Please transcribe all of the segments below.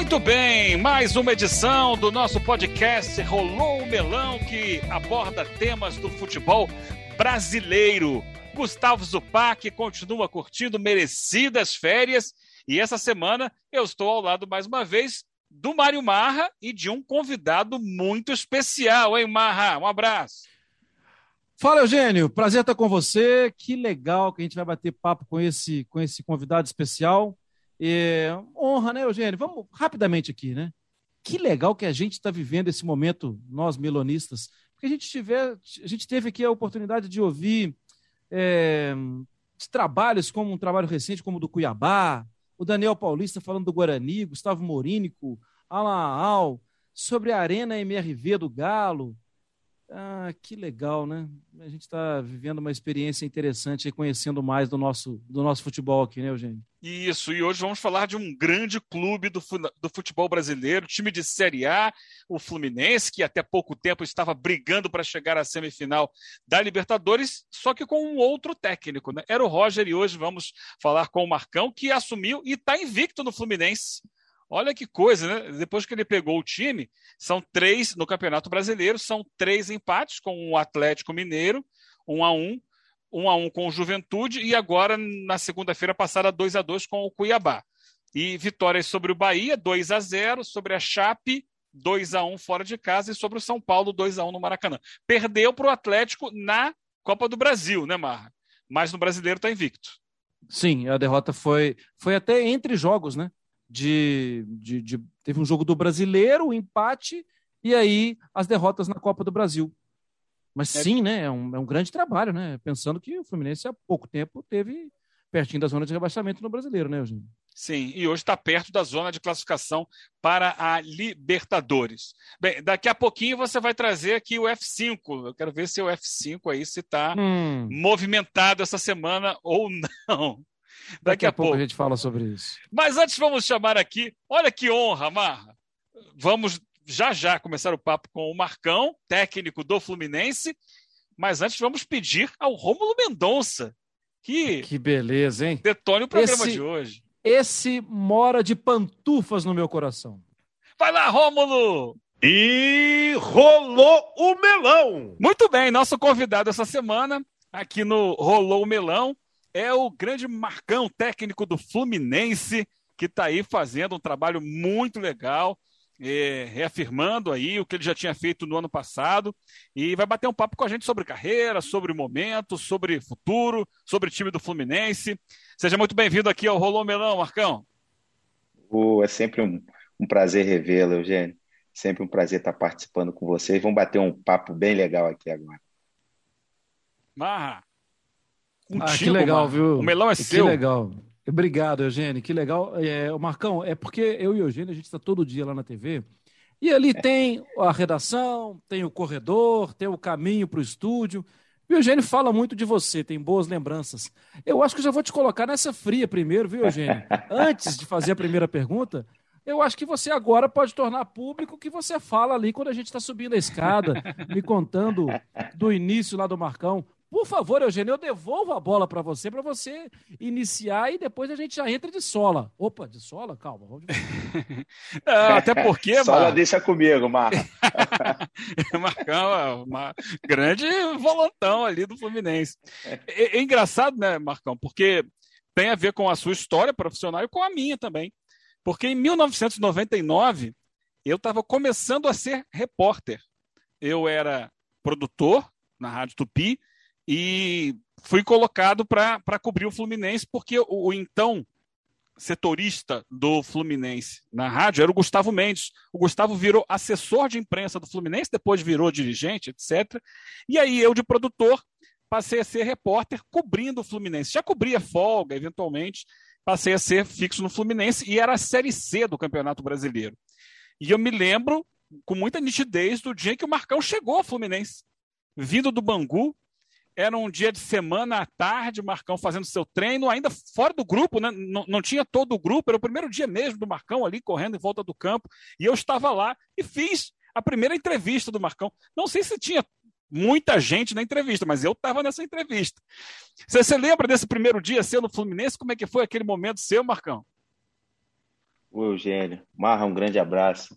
Muito bem, mais uma edição do nosso podcast Rolou o Melão, que aborda temas do futebol brasileiro. Gustavo Zupac continua curtindo merecidas férias e essa semana eu estou ao lado mais uma vez do Mário Marra e de um convidado muito especial, hein, Marra? Um abraço. Fala, Eugênio. Prazer estar com você. Que legal que a gente vai bater papo com esse, com esse convidado especial. É, honra, né, Eugênio? Vamos rapidamente aqui, né? Que legal que a gente está vivendo esse momento, nós melonistas, porque a gente, tiver, a gente teve aqui a oportunidade de ouvir é, trabalhos como um trabalho recente, como o do Cuiabá, o Daniel Paulista falando do Guarani, Gustavo Morínico, Alan Al, sobre a Arena MRV do Galo, ah, que legal, né? A gente está vivendo uma experiência interessante e conhecendo mais do nosso, do nosso futebol aqui, né, Eugênio? Isso, e hoje vamos falar de um grande clube do, do futebol brasileiro, time de Série A, o Fluminense, que até pouco tempo estava brigando para chegar à semifinal da Libertadores, só que com um outro técnico, né? Era o Roger, e hoje vamos falar com o Marcão, que assumiu e está invicto no Fluminense. Olha que coisa, né? Depois que ele pegou o time, são três no Campeonato Brasileiro, são três empates com o Atlético Mineiro, um a um, um a um com o Juventude e agora na segunda-feira passada 2 a 2 com o Cuiabá. E vitórias sobre o Bahia, 2 a 0, sobre a Chape, 2 a 1 fora de casa e sobre o São Paulo 2 a 1 no Maracanã. Perdeu para o Atlético na Copa do Brasil, né, Marra? Mas no Brasileiro está invicto. Sim, a derrota foi foi até entre jogos, né? De, de, de, Teve um jogo do brasileiro, um empate, e aí as derrotas na Copa do Brasil. Mas é. sim, né? É um, é um grande trabalho, né? Pensando que o Fluminense há pouco tempo teve pertinho da zona de rebaixamento no brasileiro, né, Eugênio? Sim, e hoje está perto da zona de classificação para a Libertadores. Bem, daqui a pouquinho você vai trazer aqui o F5. Eu quero ver se o F5 aí se está hum. movimentado essa semana ou não. Daqui, Daqui a, pouco a gente fala sobre isso. Mas antes vamos chamar aqui, olha que honra, Marra. Vamos já já começar o papo com o Marcão, técnico do Fluminense. Mas antes vamos pedir ao Rômulo Mendonça que que beleza, hein? Detone o programa esse, de hoje. Esse mora de pantufas no meu coração. Vai lá, Rômulo! E rolou o melão. Muito bem, nosso convidado essa semana aqui no Rolou o Melão é o grande Marcão, técnico do Fluminense, que está aí fazendo um trabalho muito legal, é, reafirmando aí o que ele já tinha feito no ano passado e vai bater um papo com a gente sobre carreira, sobre momento, sobre futuro, sobre time do Fluminense. Seja muito bem-vindo aqui ao Rolô Melão, Marcão. Oh, é sempre um, um prazer revê-lo, Eugênio. Sempre um prazer estar participando com vocês. Vamos bater um papo bem legal aqui agora. Marra, Contigo, ah, que legal, viu? O melão é que seu. Que legal. Obrigado, Eugênio. Que legal. É, Marcão, é porque eu e o Eugênio, a gente está todo dia lá na TV. E ali tem a redação, tem o corredor, tem o caminho para o estúdio. O Eugênio fala muito de você, tem boas lembranças. Eu acho que já vou te colocar nessa fria primeiro, viu, Eugênio? Antes de fazer a primeira pergunta, eu acho que você agora pode tornar público o que você fala ali quando a gente está subindo a escada, me contando do início lá do Marcão. Por favor, Eugênio, eu devolvo a bola para você, para você iniciar e depois a gente já entra de sola. Opa, de sola? Calma. Vamos ah, até porque, Sola Mar... deixa comigo, Marco. Marcão é uma grande volantão ali do Fluminense. É, é engraçado, né, Marcão, porque tem a ver com a sua história profissional e com a minha também. Porque em 1999, eu estava começando a ser repórter. Eu era produtor na Rádio Tupi e fui colocado para cobrir o Fluminense, porque o, o, então setorista do Fluminense na rádio era o Gustavo Mendes. O Gustavo virou assessor de imprensa do Fluminense, depois virou dirigente, etc. E aí eu, de produtor, passei a ser repórter cobrindo o Fluminense. Já cobria folga, eventualmente, passei a ser fixo no Fluminense e era a Série C do Campeonato Brasileiro. E eu me lembro com muita nitidez do dia que o Marcão chegou ao Fluminense. Vindo do Bangu, era um dia de semana à tarde, o Marcão fazendo seu treino, ainda fora do grupo, né? não, não tinha todo o grupo, era o primeiro dia mesmo do Marcão ali correndo em volta do campo, e eu estava lá e fiz a primeira entrevista do Marcão. Não sei se tinha muita gente na entrevista, mas eu estava nessa entrevista. Você, lembra desse primeiro dia seu no Fluminense? Como é que foi aquele momento seu, Marcão? O Eugênio. Marra, um grande abraço.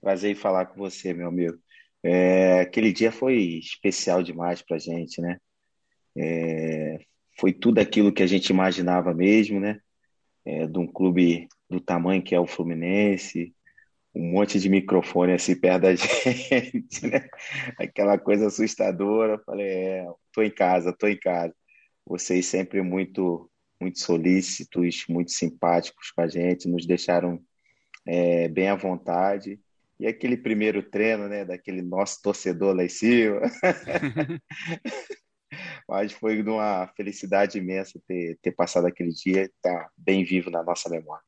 Prazer em falar com você, meu amigo. É, aquele dia foi especial demais para gente, né? É, foi tudo aquilo que a gente imaginava mesmo, né? É, de um clube do tamanho que é o Fluminense, um monte de microfone assim perto da gente, né? Aquela coisa assustadora. Falei, é, tô em casa, tô em casa. Vocês sempre muito, muito solícitos, muito simpáticos com a gente, nos deixaram é, bem à vontade. E aquele primeiro treino, né, daquele nosso torcedor lá em cima. Mas foi uma felicidade imensa ter, ter passado aquele dia e tá bem vivo na nossa memória.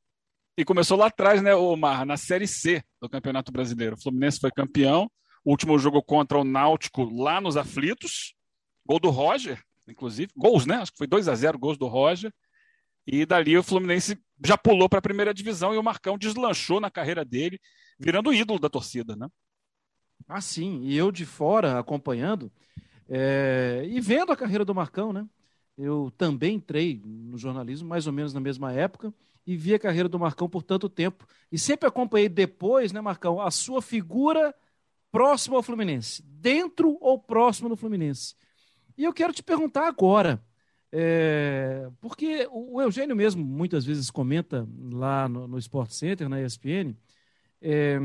E começou lá atrás, né, Omar, na Série C do Campeonato Brasileiro. O Fluminense foi campeão. O último jogo contra o Náutico lá nos Aflitos. Gol do Roger, inclusive. Gols, né? Acho que foi 2 a 0 gols do Roger. E dali o Fluminense já pulou para a primeira divisão e o Marcão deslanchou na carreira dele, virando ídolo da torcida, né? Ah, sim. E eu de fora acompanhando é... e vendo a carreira do Marcão, né? Eu também entrei no jornalismo mais ou menos na mesma época e vi a carreira do Marcão por tanto tempo. E sempre acompanhei depois, né, Marcão, a sua figura próxima ao Fluminense, dentro ou próximo do Fluminense. E eu quero te perguntar agora, é, porque o Eugênio mesmo muitas vezes comenta lá no, no Sport Center, na ESPN, é,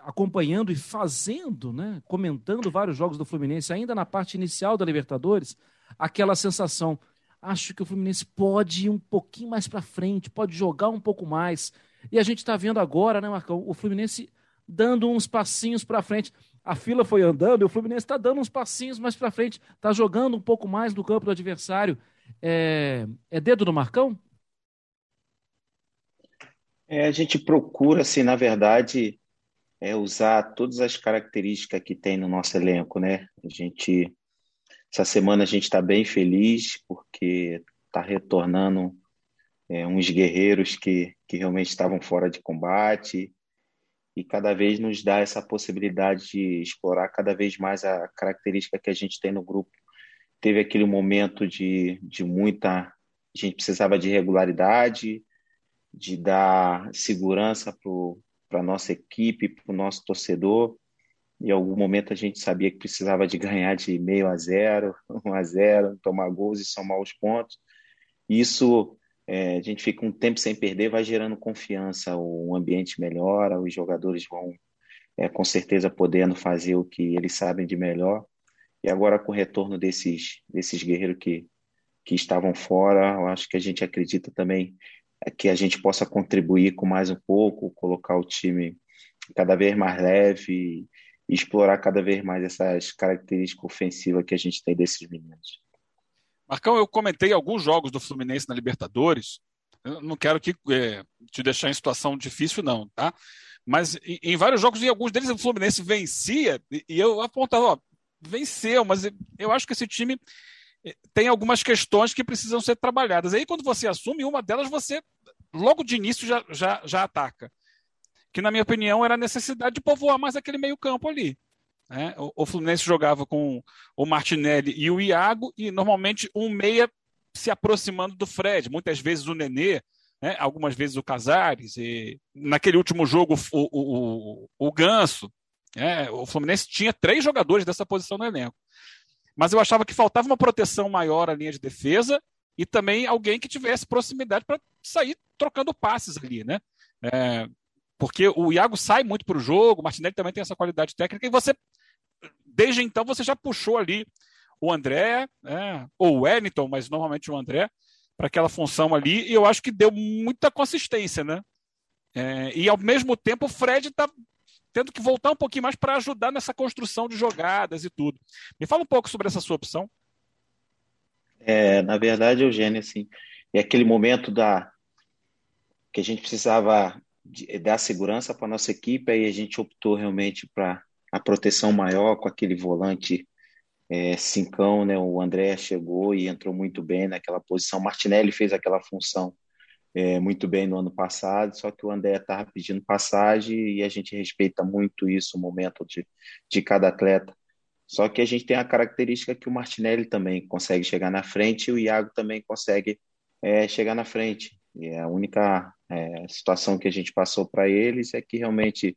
acompanhando e fazendo, né, comentando vários jogos do Fluminense, ainda na parte inicial da Libertadores, aquela sensação acho que o Fluminense pode ir um pouquinho mais para frente, pode jogar um pouco mais. E a gente está vendo agora, né, Marcão, o Fluminense dando uns passinhos para frente. A fila foi andando e o Fluminense está dando uns passinhos mais para frente, está jogando um pouco mais no campo do adversário. É, é dedo do Marcão? É, a gente procura, assim, na verdade, é usar todas as características que tem no nosso elenco, né? A gente essa semana a gente está bem feliz porque está retornando é, uns guerreiros que, que realmente estavam fora de combate e cada vez nos dá essa possibilidade de explorar cada vez mais a característica que a gente tem no grupo. Teve aquele momento de, de muita. A gente precisava de regularidade, de dar segurança para a nossa equipe, para o nosso torcedor. Em algum momento a gente sabia que precisava de ganhar de meio a zero, um a zero, tomar gols e somar os pontos. Isso é, a gente fica um tempo sem perder, vai gerando confiança, o ambiente melhora, os jogadores vão é, com certeza podendo fazer o que eles sabem de melhor. E agora com o retorno desses desses guerreiros que que estavam fora, eu acho que a gente acredita também que a gente possa contribuir com mais um pouco, colocar o time cada vez mais leve e explorar cada vez mais essas características ofensivas que a gente tem desses meninos. Marcão, eu comentei alguns jogos do Fluminense na Libertadores. Eu não quero que, é, te deixar em situação difícil, não, tá? Mas em, em, vários jogos, em alguns deles, o Fluminense vencia e, e eu apontava, ó, venceu, mas eu acho que esse time é, tem algumas questões que precisam ser trabalhadas. Aí, quando você assume uma delas, você logo de início já, já, já ataca que, na minha opinião, era a necessidade de povoar mais aquele meio-campo ali. Né? O, o, Fluminense jogava com o Martinelli e o Iago, e normalmente um meia se aproximando do Fred, muitas vezes o Nenê, né? algumas vezes o Casares, e naquele último jogo o, o, o, Ganso. Né? O Fluminense tinha três jogadores dessa posição no elenco. Mas eu achava que faltava uma proteção maior à linha de defesa e também alguém que tivesse proximidade para sair trocando passes ali, né? É, porque o Iago sai muito para o jogo, o Martinelli também tem essa qualidade técnica, e você, desde então, você já puxou ali o André, né, ou o Wellington, mas normalmente o André, para aquela função ali, e eu acho que deu muita consistência, né? É, e ao mesmo tempo o Fred está tendo que voltar um pouquinho mais para ajudar nessa construção de jogadas e tudo. Me fala um pouco sobre essa sua opção. É, na verdade, Eugênio, assim, é aquele momento da que a gente precisava de, dar segurança para nossa equipe, aí a gente optou realmente para a proteção maior com aquele volante é, cincão, né? O André chegou e entrou muito bem naquela posição. Martinelli fez aquela função é, muito bem no ano passado, só que o André estava pedindo passagem e a gente respeita muito isso, o momento de, de cada atleta. Só que a gente tem a característica que o Martinelli também consegue chegar na frente e o Iago também consegue é, chegar na frente. E a única É, situação que a gente passou para eles é que realmente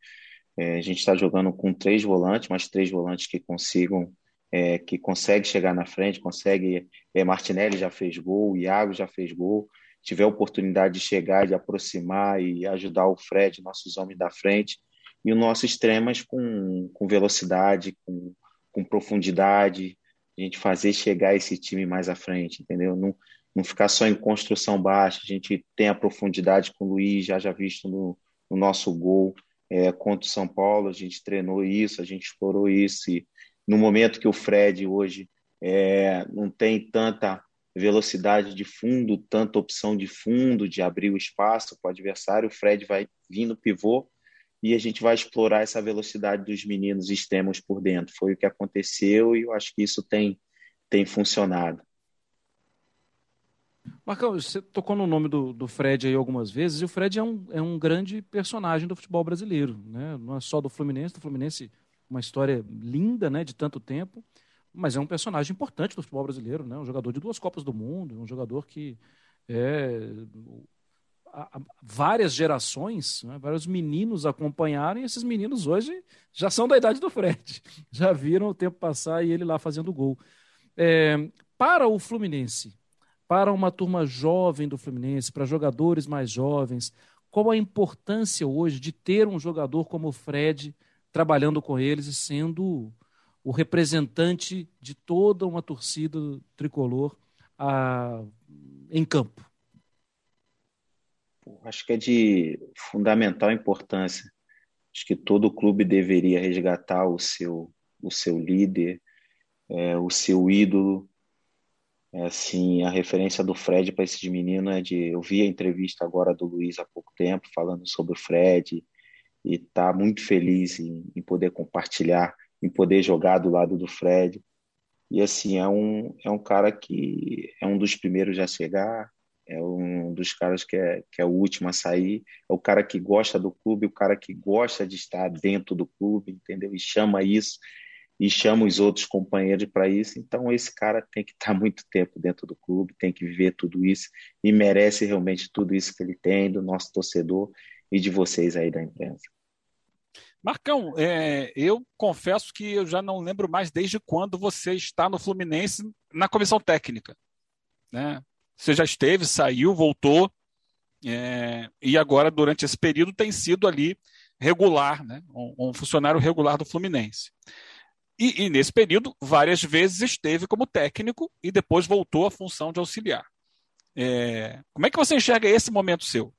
é, a gente está jogando com três volantes, mas três volantes que consigam, é, que consegue chegar na frente, consegue. É, Martinelli já fez gol, Iago já fez gol. Tiver a oportunidade de chegar, de aproximar e ajudar o Fred, nossos homens da frente, e o nosso extremas com, com velocidade, com, com profundidade, a gente fazer chegar esse time mais à frente, entendeu? Não, não ficar só em construção baixa, a gente tem a profundidade com o Luiz, já já visto no, no nosso gol é, contra o São Paulo, a gente treinou isso, a gente explorou isso, e no momento que o Fred hoje é, não tem tanta velocidade de fundo, tanta opção de fundo, de abrir o espaço para o adversário, o Fred vai vir no pivô e a gente vai explorar essa velocidade dos meninos extremos por dentro. Foi o que aconteceu e eu acho que isso tem, tem funcionado. Marcão, você tocou no nome do, do Fred aí algumas vezes, e o Fred é um, é um grande personagem do futebol brasileiro, né? Não é só do Fluminense, do Fluminense uma história linda, né, de tanto tempo, mas é um personagem importante do futebol brasileiro, né? Um jogador de duas Copas do Mundo, um jogador que é várias gerações, né, vários meninos acompanharam, e esses meninos hoje já são da idade do Fred, já viram o tempo passar e ele lá fazendo gol. É, para o Fluminense, para uma turma jovem do Fluminense, para jogadores mais jovens, qual a importância hoje de ter um jogador como o Fred trabalhando com eles e sendo o representante de toda uma torcida tricolor a, em campo? Acho que é de fundamental importância. Acho que todo clube deveria resgatar o seu, o seu líder, é, o seu ídolo. É, assim, a referência do Fred para esses meninos é de. Eu vi a entrevista agora do Luiz há pouco tempo falando sobre o Fred e tá muito feliz em, em poder compartilhar, em poder jogar do lado do Fred. E assim, é um, é um cara que é um dos primeiros a chegar, é um dos caras que é, que é o último a sair, é o cara que gosta do clube, o cara que gosta de estar dentro do clube, entendeu? E chama isso, e chama os outros companheiros para isso. Então, esse cara tem que estar muito tempo dentro do clube, tem que viver tudo isso, e merece realmente tudo isso que ele tem, do nosso torcedor e de vocês aí da imprensa. Marcão, é, eu confesso que eu já não lembro mais desde quando você está no Fluminense na comissão técnica. Né? Você já esteve, saiu, voltou, é, e agora, durante esse período, tem sido ali regular, né? um, um funcionário regular do Fluminense. E, e, nesse período, várias vezes esteve como técnico e depois voltou à função de auxiliar. É, como é que você enxerga esse momento seu?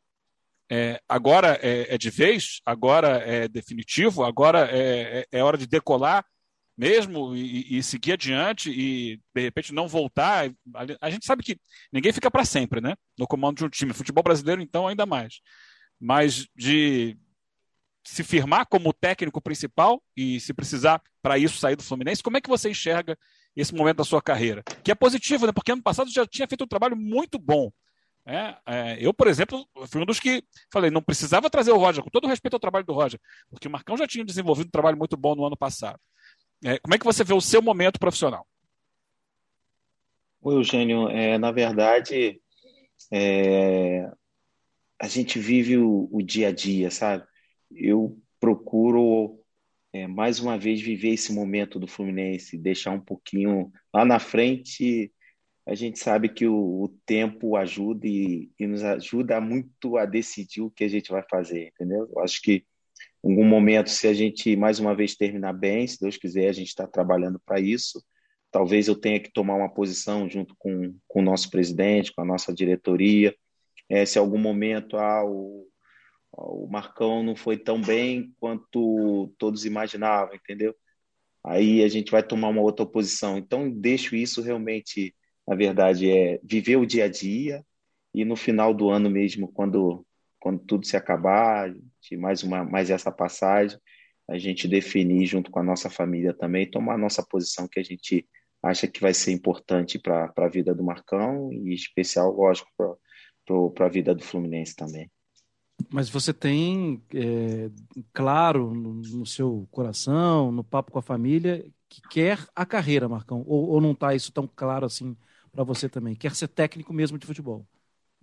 É, agora é, é, de vez? Agora é definitivo? Agora é, é, é hora de decolar? mesmo e, e, seguir adiante e de repente não voltar. A gente sabe que ninguém fica para sempre, né? No comando de um time. Futebol brasileiro, então, ainda mais. Mas de se firmar como técnico principal e se precisar para isso sair do Fluminense, como é que você enxerga esse momento da sua carreira? Que é positivo, né? Porque ano passado já tinha feito um trabalho muito bom. É, é, eu, por exemplo, fui um dos que falei, não precisava trazer o Roger, com todo respeito ao trabalho do Roger, porque o Marcão já tinha desenvolvido um trabalho muito bom no ano passado. É, como é que você vê o seu momento profissional? Eugênio, é, na verdade, é, a gente vive o, o, dia a dia, sabe? Eu procuro, é, mais uma vez, viver esse momento do Fluminense, deixar um pouquinho lá na frente. A gente sabe que o, o tempo ajuda e, e, nos ajuda muito a decidir o que a gente vai fazer, entendeu? Eu acho que em algum momento, se a gente mais uma vez terminar bem, se Deus quiser, a gente está trabalhando para isso. Talvez eu tenha que tomar uma posição junto com, com o nosso presidente, com a nossa diretoria. É, se algum momento ah, o, o Marcão não foi tão bem quanto todos imaginavam, entendeu? Aí a gente vai tomar uma outra posição. Então, deixo isso realmente, na verdade, é viver o dia a dia e no final do ano mesmo, quando quando tudo se acabar, de mais uma mais essa passagem, a gente definir junto com a nossa família também, tomar a nossa posição que a gente acha que vai ser importante para a vida do Marcão e especial, lógico, para a vida do Fluminense também. Mas você tem é, claro no, no, seu coração, no papo com a família, que quer a carreira, Marcão? Ou, ou não está isso tão claro assim para você também? Quer ser técnico mesmo de futebol?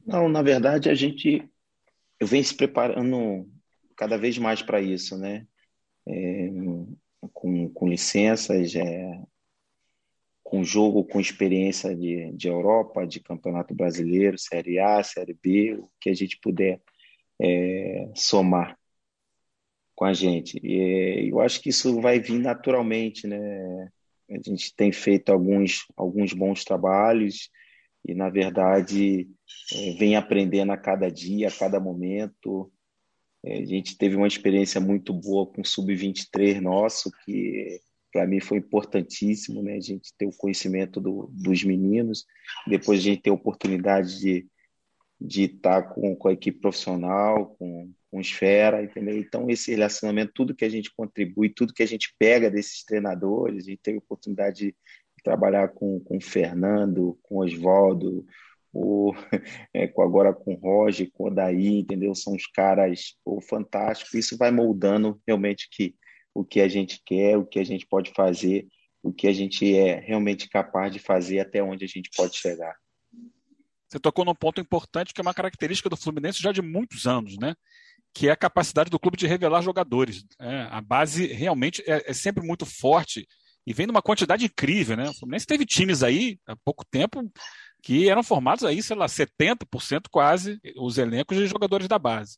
Não, na verdade a gente venho se preparando cada vez mais para isso, né? É, com, com licenças, é, com jogo, com experiência de, de Europa, de Campeonato Brasileiro, Série A, Série B, o que a gente puder é, somar com a gente. E eu acho que isso vai vir naturalmente, né? A gente tem feito alguns, alguns bons trabalhos e, na verdade, é, vem aprendendo a cada dia, a cada momento. É, a gente teve uma experiência muito boa com o Sub-23 nosso, que para mim foi importantíssimo, né? A gente ter o conhecimento do, dos meninos, depois a gente ter a oportunidade de de estar com, com a equipe profissional, com, com esfera, entendeu? Então, esse relacionamento, tudo que a gente contribui, tudo que a gente pega desses treinadores, a gente teve oportunidade de trabalhar com, com o Fernando, com o Oswaldo, o, é, agora com o Roger, com o Daí, entendeu? São os caras pô, fantásticos. Isso vai moldando realmente que, o que a gente quer, o que a gente pode fazer, o que a gente é realmente capaz de fazer, até onde a gente pode chegar. Você tocou num ponto importante que é uma característica do Fluminense já de muitos anos, né? Que é a capacidade do clube de revelar jogadores. É, a base realmente é, é, sempre muito forte e vem numa quantidade incrível, né? O Fluminense teve times aí há pouco tempo que eram formados aí, sei lá, 70% quase os elencos de jogadores da base.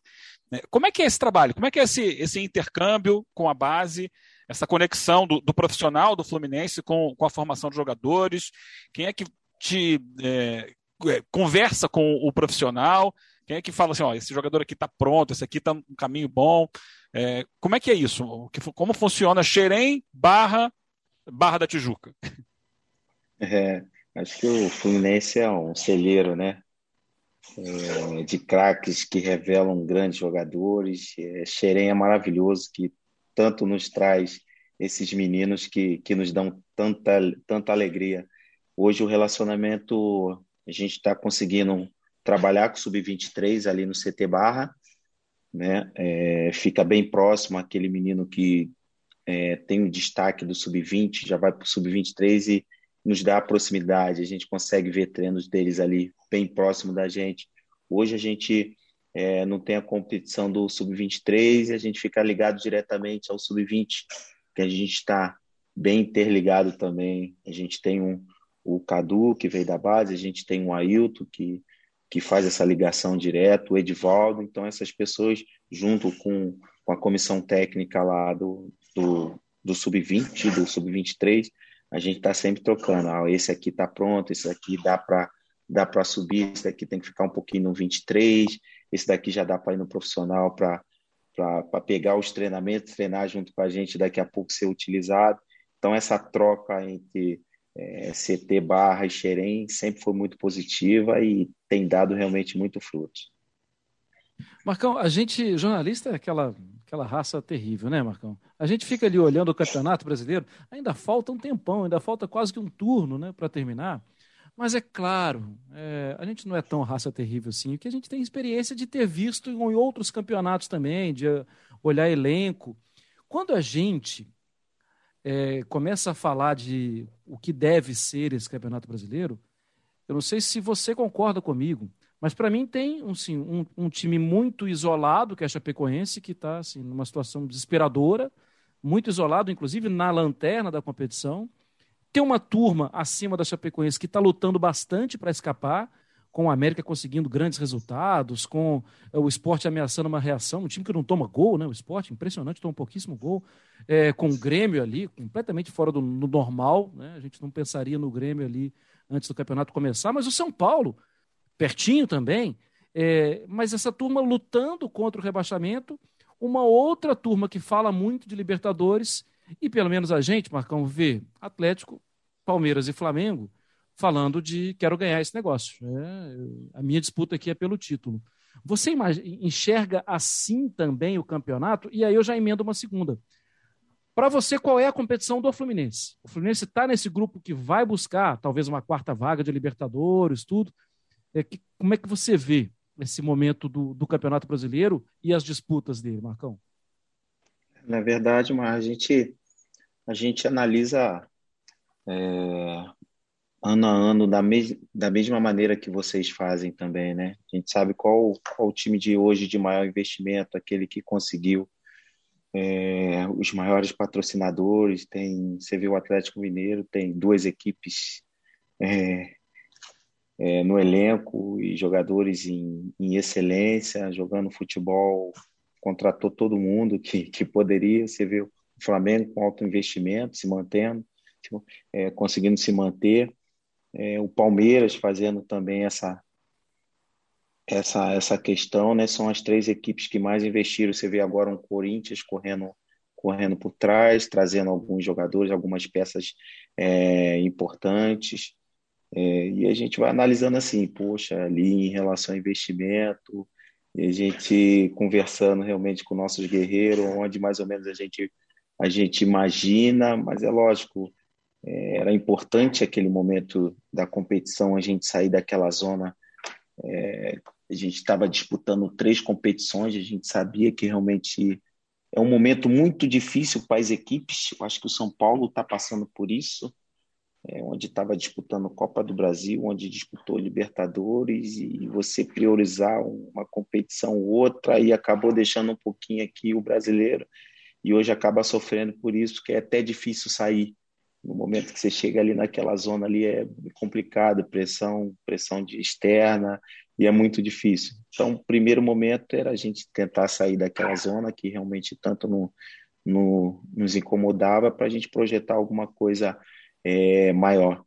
Né? Como é que é esse trabalho? Como é que é esse, esse intercâmbio com a base, essa conexão do, do profissional do Fluminense com, com a formação de jogadores? Quem é que te é, é, conversa com o profissional, quem é que fala assim, ó, esse jogador aqui está pronto, esse aqui está um caminho bom. É, como é que é isso? Como funciona Xerém barra Barra da Tijuca? É, acho que o Fluminense é um celeiro, né? É, de craques que revelam grandes jogadores. É, Xerém é maravilhoso, que tanto nos traz esses meninos que, que nos dão tanta, tanta alegria. Hoje o relacionamento a gente está conseguindo trabalhar com o sub-23 ali no CT Barra, né? É, fica bem próximo aquele menino que é, tem o destaque do sub-20, já vai para o sub-23 e nos dá a proximidade. A gente consegue ver treinos deles ali bem próximo da gente. Hoje a gente é, não tem a competição do sub-23 e a gente fica ligado diretamente ao sub-20, que a gente está bem interligado também. A gente tem um, o Cadu, que veio da base, a gente tem o Ailton, que, que faz essa ligação direto, o Edivaldo, então essas pessoas, junto com, com a comissão técnica lá do, do, do Sub-20, do Sub-23, a gente está sempre trocando, ah, esse aqui está pronto, esse aqui dá para dá para subir, esse daqui tem que ficar um pouquinho no 23, esse daqui já dá para ir no profissional para pegar os treinamentos, treinar junto com a gente, daqui a pouco ser utilizado. Então, essa troca entre é, CT barra e Xerém sempre foi muito positiva e tem dado realmente muito frutos. Marcão, a gente, jornalista, é aquela, aquela raça terrível, né, Marcão? A gente fica ali olhando o Campeonato Brasileiro, ainda falta um tempão, ainda falta quase que um turno né, para terminar. Mas é claro, é, a gente não é tão raça terrível assim, porque a gente tem experiência de ter visto em outros campeonatos também, de olhar elenco. Quando a gente é, começa a falar de o que deve ser esse Campeonato Brasileiro, eu não sei se você concorda comigo, mas para mim tem um, sim, um, um, time muito isolado, que é a Chapecoense, que está assim, numa situação desesperadora, muito isolado, inclusive na lanterna da competição. Tem uma turma acima da Chapecoense que está lutando bastante para escapar, com o América conseguindo grandes resultados, com é, o esporte ameaçando uma reação, um time que não toma gol, né? O esporte, impressionante, toma pouquíssimo gol, é, com o Grêmio ali, completamente fora do, do, normal, né? A gente não pensaria no Grêmio ali antes do campeonato começar, mas o São Paulo, pertinho também, é, mas essa turma lutando contra o rebaixamento, uma outra turma que fala muito de Libertadores, e pelo menos a gente, Marcão, vê Atlético, Palmeiras e Flamengo falando de quero ganhar esse negócio. É, a minha disputa aqui é pelo título. Você enxerga assim também o campeonato? E aí eu já emendo uma segunda. Para você, qual é a competição do Fluminense? O Fluminense está nesse grupo que vai buscar talvez uma quarta vaga de Libertadores, tudo. É, que, como é que você vê esse momento do, do Campeonato Brasileiro e as disputas dele, Marcão? Na verdade, mas a gente, a gente analisa é, ano a ano da, mes da mesma maneira que vocês fazem também, né? A gente sabe qual, qual o time de hoje de maior investimento, aquele que conseguiu é, os maiores patrocinadores. Tem, você viu o Atlético Mineiro, tem duas equipes é, é, no elenco e jogadores em, em, excelência, jogando futebol, contratou todo mundo que, que poderia. Você viu o Flamengo com alto investimento, se mantendo, é, conseguindo se manter é, o Palmeiras fazendo também essa essa essa questão, né? São as três equipes que mais investiram. Você vê agora um Corinthians correndo correndo por trás, trazendo alguns jogadores, algumas peças é, importantes. É, e a gente vai analisando assim, poxa, ali em relação ao investimento, e a gente conversando realmente com nossos guerreiros, onde mais ou menos a gente a gente imagina, mas é lógico, é, era importante aquele momento da competição a gente sair daquela zona. É, a gente estava disputando três competições, a gente sabia que realmente é um momento muito difícil para as equipes. Eu acho que o São Paulo está passando por isso, é, onde estava disputando Copa do Brasil, onde disputou Libertadores, e você priorizar uma competição ou outra e acabou deixando um pouquinho aqui o brasileiro. E hoje acaba sofrendo por isso, que é até difícil sair no momento que você chega ali naquela zona ali é complicado, pressão, pressão de externa e é muito difícil. Então, o primeiro momento era a gente tentar sair daquela zona que realmente tanto no, no, nos incomodava para a gente projetar alguma coisa é, maior.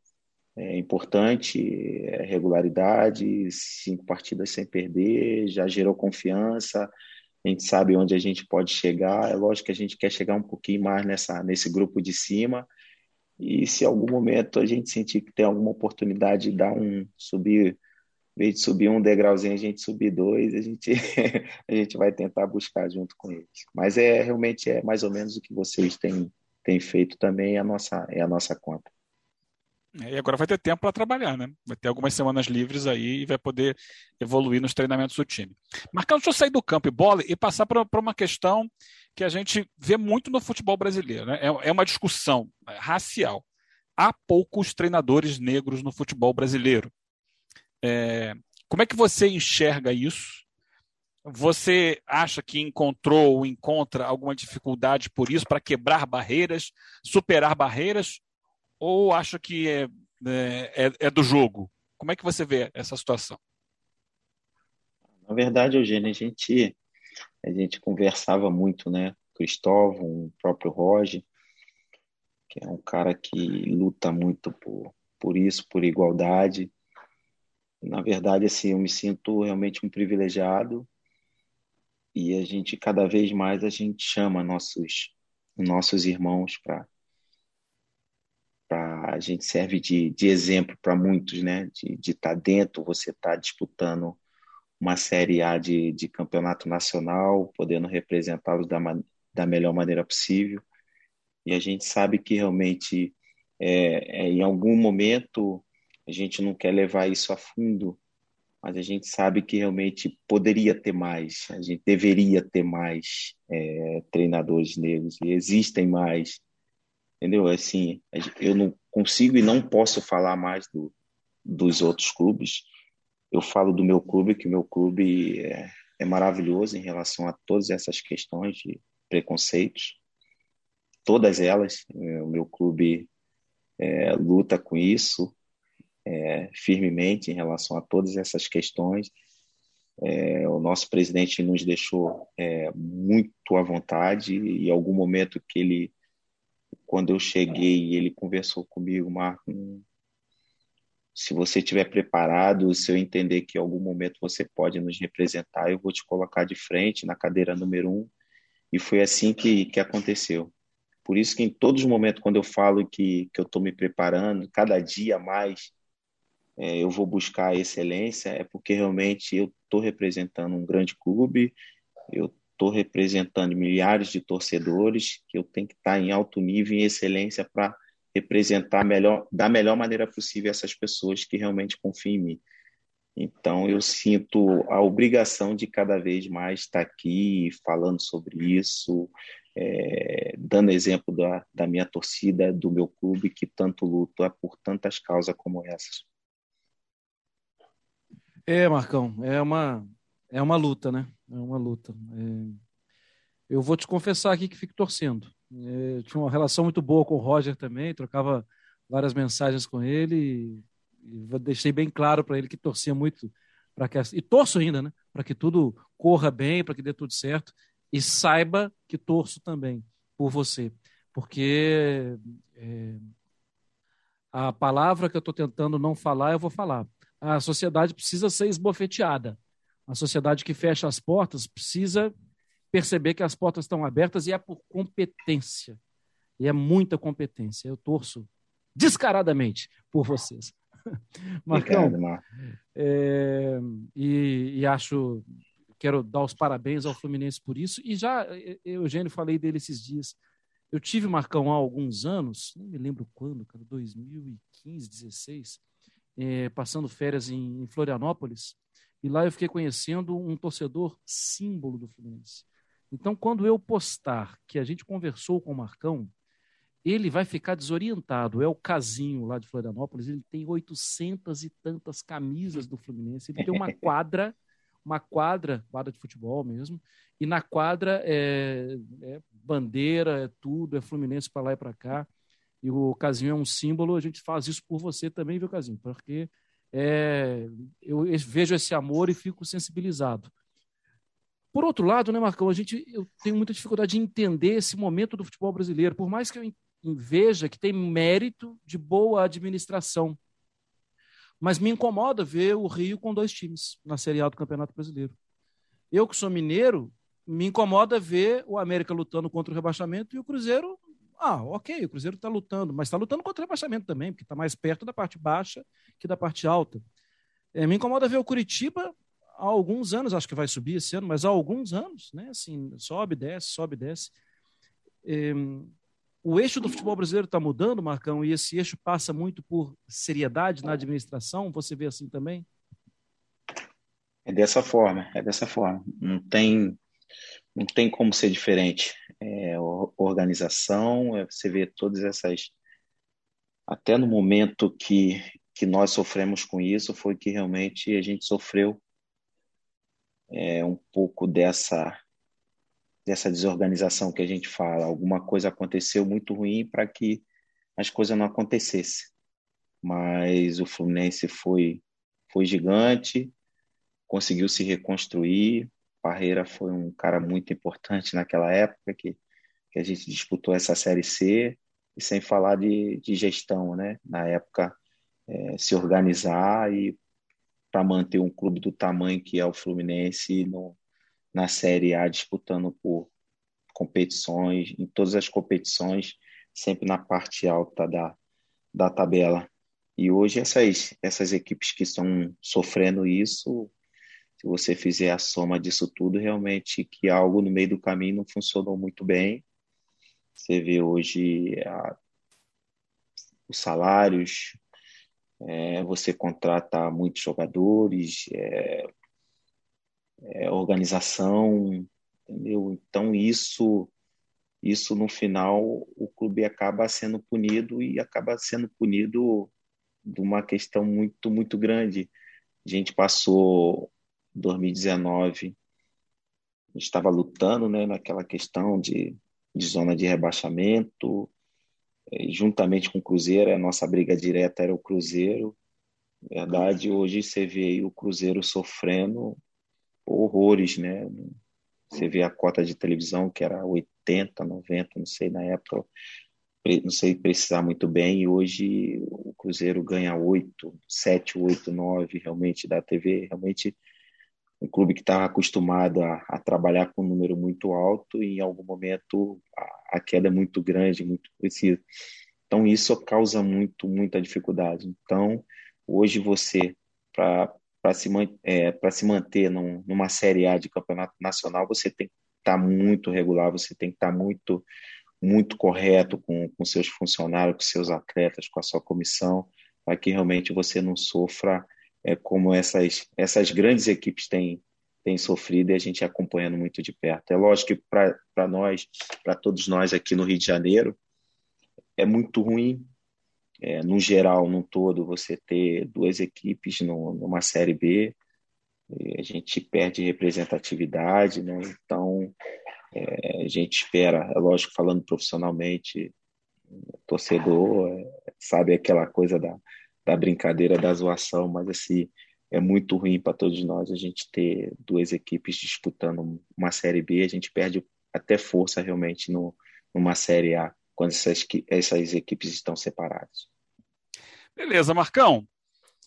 É importante, é regularidade, cinco partidas sem perder, já gerou confiança, a gente sabe onde a gente pode chegar. É lógico que a gente quer chegar um pouquinho mais nessa, nesse grupo de cima, e se em algum momento a gente sentir que tem alguma oportunidade de dar um subir, em vez de subir um degrauzinho, a gente subir dois, a gente, a gente vai tentar buscar junto com eles. Mas é realmente é mais ou menos o que vocês têm, têm feito também, é a nossa, é a nossa conta. É, e agora vai ter tempo para trabalhar, né? Vai ter algumas semanas livres aí e vai poder evoluir nos treinamentos do time. Marcão, deixa eu sair do campo e bola e passar para uma questão que a gente vê muito no futebol brasileiro. Né? É, é uma discussão racial. Há poucos treinadores negros no futebol brasileiro. É, como é que você enxerga isso? Você acha que encontrou ou encontra alguma dificuldade por isso para quebrar barreiras, superar barreiras? Ou acha que é, é, é, é do jogo? Como é que você vê essa situação? Na verdade, Eugênio, a gente a gente conversava muito, né? Cristóvão, o próprio Roger, que é um cara que luta muito por, por isso, por igualdade. Na verdade, assim, eu me sinto realmente um privilegiado e a gente cada vez mais a gente chama nossos nossos irmãos para a gente serve de, de exemplo para muitos, né? De estar tá dentro, você está disputando uma Série A de, de campeonato nacional, podendo representá-los da, da melhor maneira possível. E a gente sabe que realmente, é, é, em algum momento, a gente não quer levar isso a fundo, mas a gente sabe que realmente poderia ter mais, a gente deveria ter mais é, treinadores negros, e existem mais, entendeu? Assim, eu não consigo e não posso falar mais do, dos outros clubes, eu falo do meu clube, que o meu clube é, é maravilhoso em relação a todas essas questões de preconceitos, todas elas. É, o meu clube é, luta com isso é, firmemente em relação a todas essas questões. É, o nosso presidente nos deixou é, muito à vontade e em algum momento que ele, quando eu cheguei, ele conversou comigo, Marco, se você estiver preparado, se eu entender que em algum momento você pode nos representar, eu vou te colocar de frente na cadeira número um. E foi assim que, que aconteceu. Por isso que em todos os momentos, quando eu falo que, que eu estou me preparando, cada dia mais é, eu vou buscar a excelência, é porque realmente eu estou representando um grande clube, eu estou representando milhares de torcedores, que eu tenho que estar em alto nível, em excelência, para representar melhor, da melhor maneira possível essas pessoas que realmente confiam em mim. Então, eu sinto a obrigação de cada vez mais estar aqui falando sobre isso, é, dando exemplo da, da minha torcida, do meu clube, que tanto luta por tantas causas como essas. É, Marcão, é uma, é uma luta, né? É uma luta. É... Eu vou te confessar aqui que fico torcendo. É, tinha uma relação muito boa com o Roger também, trocava várias mensagens com ele e, e deixei bem claro para ele que torcia muito para que e torço ainda, né? Para que tudo corra bem, para que dê tudo certo e saiba que torço também por você, porque é, a palavra que eu estou tentando não falar eu vou falar. A sociedade precisa ser esbofeteada. A sociedade que fecha as portas precisa perceber que as portas estão abertas e é por competência. E é muita competência. Eu torço descaradamente por vocês. Marcão, Obrigado, é, e, e, acho, quero dar os parabéns ao Fluminense por isso. E já, Eugênio, falei dele esses dias. Eu tive Marcão há alguns anos, não me lembro quando, cara, 2015, 16, é, passando férias em, em Florianópolis. E lá eu fiquei conhecendo um torcedor símbolo do Fluminense. Então, quando eu postar que a gente conversou com o Marcão, ele vai ficar desorientado. É o Casinho lá de Florianópolis, ele tem 800 e tantas camisas do Fluminense. Ele tem uma quadra, uma quadra, quadra de futebol mesmo, e na quadra é, é bandeira, é tudo, é Fluminense para lá e para cá. E o Casinho é um símbolo, a gente faz isso por você também, viu, Casinho? Porque é, eu vejo esse amor e fico sensibilizado. Por outro lado, né, Marcão, a gente, eu tenho muita dificuldade de entender esse momento do futebol brasileiro, por mais que eu veja que tem mérito de boa administração. Mas me incomoda ver o Rio com dois times na Série A do Campeonato Brasileiro. Eu, que sou mineiro, me incomoda ver o América lutando contra o rebaixamento e o Cruzeiro. Ah, ok, o Cruzeiro está lutando, mas está lutando contra o rebaixamento também, porque está mais perto da parte baixa que da parte alta. É, me incomoda ver o Curitiba há alguns anos, acho que vai subir esse ano, mas há alguns anos, né? Assim, sobe, desce, sobe, desce. É, o eixo do futebol brasileiro está mudando, Marcão, e esse eixo passa muito por seriedade na administração. Você vê assim também? É dessa forma, é dessa forma. Não tem, não tem como ser diferente. É, organização, é, você vê todas essas. Até no momento que, que nós sofremos com isso, foi que realmente a gente sofreu é, um pouco dessa dessa desorganização que a gente fala. Alguma coisa aconteceu muito ruim para que as coisas não acontecessem. Mas o Fluminense foi foi gigante, conseguiu se reconstruir. Parreira foi um cara muito importante naquela época que, que a gente disputou essa Série C, e sem falar de, de gestão, né? Na época, é, se organizar e para manter um clube do tamanho que é o Fluminense no, na Série A, disputando por competições, em todas as competições, sempre na parte alta da, da tabela. E hoje essas, essas equipes que estão sofrendo isso, se você fizer a soma disso tudo, realmente que algo no meio do caminho não funcionou muito bem. Você vê hoje a, os salários, é, você contrata muitos jogadores, é, é, organização, entendeu? Então isso, isso no final o clube acaba sendo punido e acaba sendo punido de uma questão muito muito grande. A gente passou 2019 estava lutando, né, naquela questão de, de zona de rebaixamento, juntamente com o Cruzeiro, a nossa briga direta era o Cruzeiro. Verdade, hoje você vê aí o Cruzeiro sofrendo horrores, né? Você vê a cota de televisão que era 80, 90, não sei na época, não sei precisar muito bem, e hoje o Cruzeiro ganha 8, 7, 8, 9 realmente da TV, realmente um clube que está acostumado a, a, trabalhar com um número muito alto e em algum momento a, a queda é muito grande, muito precisa. Então isso causa muito, muita dificuldade. Então hoje você, para se, é, se manter num, numa Série A de campeonato nacional, você tem que estar tá muito regular, você tem que estar tá muito, muito correto com, com seus funcionários, com seus atletas, com a sua comissão, para que realmente você não sofra é, como essas, essas grandes equipes têm, têm sofrido e a gente acompanhando muito de perto. É lógico que para nós, para todos nós aqui no Rio de Janeiro, é muito ruim, é, no geral, no todo, você ter duas equipes no, numa Série B, a gente perde representatividade, né? então é, a gente espera, é lógico, falando profissionalmente, torcedor é, sabe aquela coisa da, da brincadeira, da zoação, mas assim, é muito ruim para todos nós a gente ter duas equipes disputando uma Série B, a gente perde até força realmente no, numa Série A, quando essas, essas equipes estão separadas. Beleza, Marcão.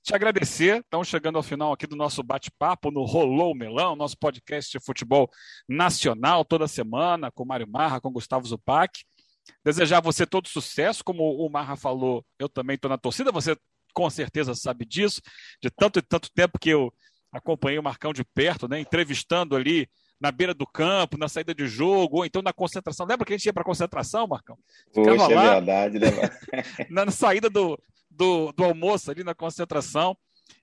Te agradecer. Estamos chegando ao final aqui do nosso bate-papo no Rolou Melão, nosso podcast de futebol nacional, toda semana, com Mário Marra, com Gustavo Zupac. Desejar a você todo sucesso, como o Marra falou, eu também estou na torcida, você com certeza sabe disso, de tanto e tanto tempo que eu acompanhei o Marcão de perto, né, entrevistando ali na beira do campo, na saída de jogo, ou então na concentração. Lembra que a gente ia para concentração, Marcão? Ficava Poxa, é lá, é verdade, né? na saída do, do, do, almoço ali na concentração.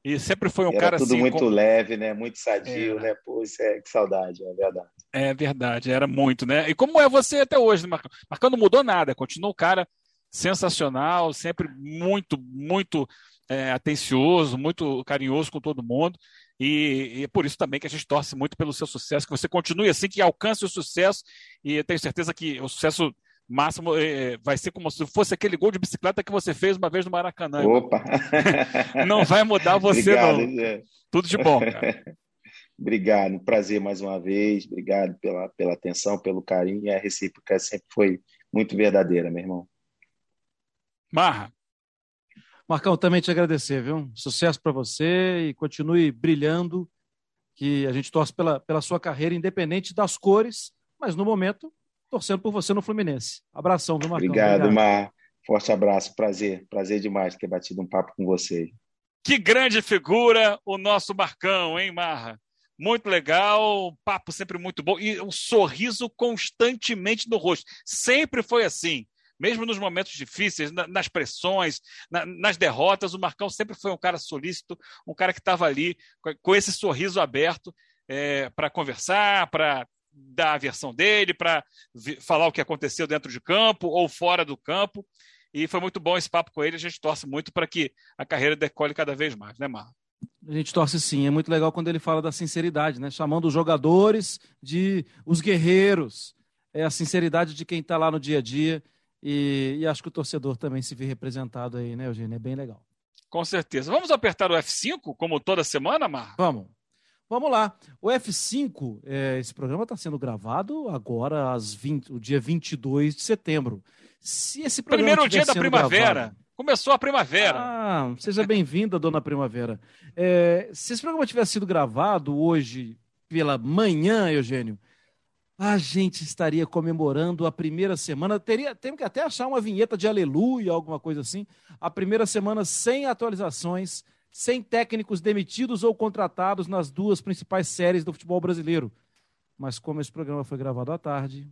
E sempre foi um Era cara tudo assim. muito leve, né? Muito sadio, é. né? Pô, isso é que saudade, é verdade. É verdade, era muito, né? E como é você até hoje, né, Marcão? Marcão não mudou nada, continua um cara sensacional, sempre muito, muito é, atencioso, muito carinhoso com todo mundo. E, e, é por isso também que a gente torce muito pelo seu sucesso, que você continue assim, que alcance o sucesso. E eu tenho certeza que o sucesso máximo é, vai ser como se fosse aquele gol de bicicleta que você fez uma vez no Maracanã. Opa! Não vai mudar você, Obrigado, não. Tudo de bom, cara. Obrigado, prazer mais uma vez. Obrigado pela, pela atenção, pelo carinho. A recíproca sempre foi muito verdadeira, meu irmão. Marra. Marcão, também te agradecer, viu? Sucesso para você e continue brilhando, que a gente torce pela, pela sua carreira, independente das cores, mas no momento, torcendo por você no Fluminense. Abração, viu, Marcão? Obrigado, Obrigado. Mar. Forte abraço, prazer. Prazer demais ter batido um papo com você. Que grande figura o nosso Marcão, hein, Marra? Muito legal, papo sempre muito bom e um sorriso constantemente no rosto. Sempre foi assim mesmo nos momentos difíceis, nas pressões, nas derrotas, o Marcão sempre foi um cara solícito, um cara que estava ali com esse sorriso aberto é, para conversar, para dar a versão dele, para falar o que aconteceu dentro de campo ou fora do campo. E foi muito bom esse papo com ele. A gente torce muito para que a carreira decole cada vez mais, né, Marlon? A gente torce sim. É muito legal quando ele fala da sinceridade, né? Chamando os jogadores de os guerreiros. É a sinceridade de quem está lá no dia a dia. E, e, acho que o torcedor também se vê representado aí, né, Eugênio? É bem legal. Com certeza. Vamos apertar o F5, como toda semana, Mar? Vamos. Vamos lá. O F5, é, esse programa está sendo gravado agora, às 20, o dia 22 de setembro. Se esse Primeiro dia da primavera. Gravado, Começou a primavera. Ah, seja bem-vinda, dona Primavera. É, se esse programa tivesse sido gravado hoje pela manhã, Eugênio, a gente estaria comemorando a primeira semana. Teria, temos que até achar uma vinheta de aleluia, alguma coisa assim. A primeira semana sem atualizações, sem técnicos demitidos ou contratados nas duas principais séries do futebol brasileiro. Mas como esse programa foi gravado à tarde,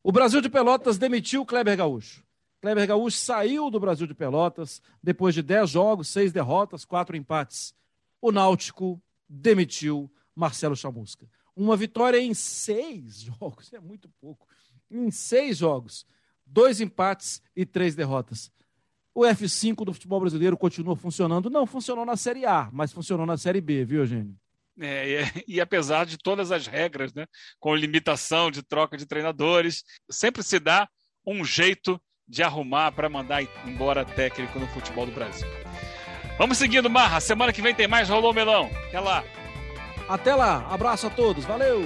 o Brasil de Pelotas demitiu Kleber Gaúcho. Kleber Gaúcho saiu do Brasil de Pelotas depois de 10 jogos, 6 derrotas, 4 empates. O Náutico demitiu Marcelo Chamusca. Uma vitória em seis jogos, é muito pouco. Em seis jogos, dois empates e três derrotas. O F5 do futebol brasileiro continua funcionando. Não funcionou na Série A, mas funcionou na Série B, viu, Eugênio? É, e, e, apesar de todas as regras, né, com limitação de troca de treinadores, sempre se dá um jeito de arrumar para mandar embora técnico no futebol do Brasil. Vamos seguindo, Marra. Semana que vem tem mais Rolou Melão. Até lá. Até lá, abraço a todos, valeu!